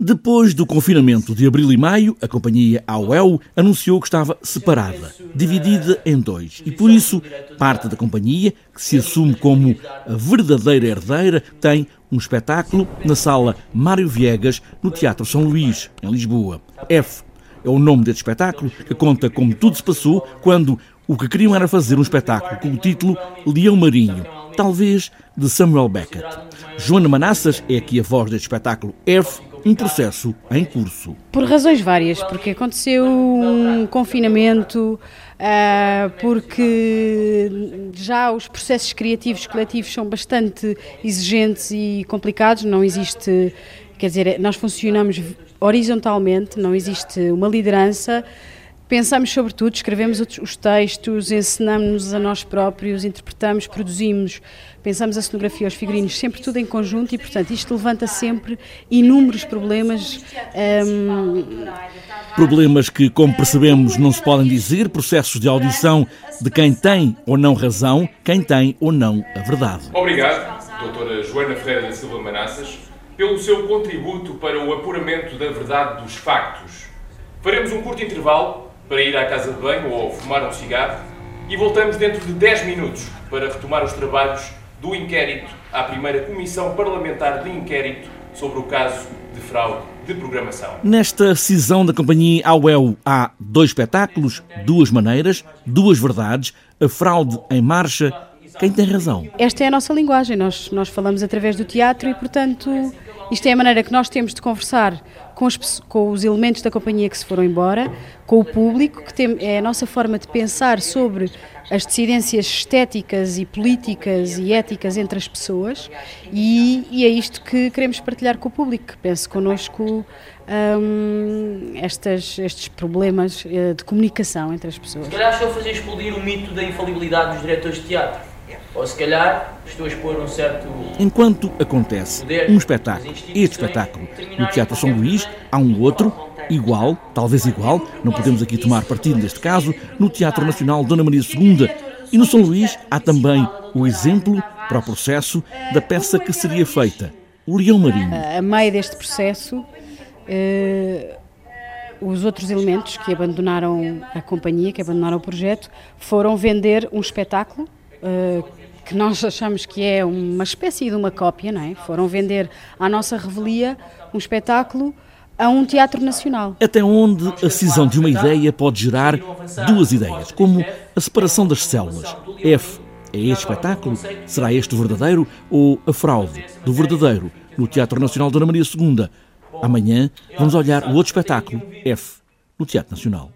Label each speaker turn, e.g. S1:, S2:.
S1: Depois do confinamento de abril e maio, a companhia AOL anunciou que estava separada, dividida em dois, e por isso parte da companhia, que se assume como a verdadeira herdeira, tem um espetáculo na sala Mário Viegas, no Teatro São Luís, em Lisboa. F é o nome deste espetáculo, que conta como tudo se passou quando o que queriam era fazer um espetáculo com o título Leão Marinho, talvez de Samuel Beckett. Joana Manassas é aqui a voz deste espetáculo F um processo em curso.
S2: Por razões várias, porque aconteceu um confinamento, uh, porque já os processos criativos coletivos são bastante exigentes e complicados, não existe, quer dizer, nós funcionamos horizontalmente, não existe uma liderança Pensamos sobre tudo, escrevemos os textos, ensinamos-nos a nós próprios, interpretamos, produzimos, pensamos a cenografia, os figurinos, sempre tudo em conjunto e, portanto, isto levanta sempre inúmeros problemas.
S1: Um... Problemas que, como percebemos, não se podem dizer, processos de audição de quem tem ou não razão, quem tem ou não a verdade.
S3: Obrigado, doutora Joana Ferreira da Silva Manassas, pelo seu contributo para o apuramento da verdade dos factos. Faremos um curto intervalo para ir à casa de banho ou fumar um cigarro e voltamos dentro de 10 minutos para retomar os trabalhos do inquérito à primeira Comissão Parlamentar de Inquérito sobre o caso de fraude de programação.
S1: Nesta cisão da companhia AUEL há dois espetáculos, duas maneiras, duas verdades, a fraude em marcha. Quem tem razão?
S2: Esta é a nossa linguagem, nós, nós falamos através do teatro e, portanto, isto é a maneira que nós temos de conversar com os, com os, elementos da companhia que se foram embora, com o público, que tem, é a nossa forma de pensar sobre as decidências estéticas e políticas e éticas entre as pessoas e, e é isto que queremos partilhar com o público, que pense connosco um, estas, estes problemas eh, de comunicação entre as pessoas. Se
S4: calhar estou a fazer explodir o mito da infalibilidade dos diretores de teatro. Ou se calhar estou a expor um certo.
S1: Enquanto acontece um espetáculo, este espetáculo, no Teatro São Luís, há um outro, igual, talvez igual, não podemos aqui tomar partido neste caso, no Teatro Nacional Dona Maria II. E no São Luís há também o exemplo para o processo da peça que seria feita, o Leão Marinho.
S2: A meio deste processo, eh, os outros elementos que abandonaram a companhia, que abandonaram o projeto, foram vender um espetáculo que nós achamos que é uma espécie de uma cópia, não é? Foram vender à nossa revelia um espetáculo a um teatro nacional.
S1: Até onde a cisão de uma ideia pode gerar duas ideias, como a separação das células. F é este espetáculo? Será este o verdadeiro ou a fraude do verdadeiro no Teatro Nacional Dona Maria II? Amanhã vamos olhar o outro espetáculo, F, no Teatro Nacional.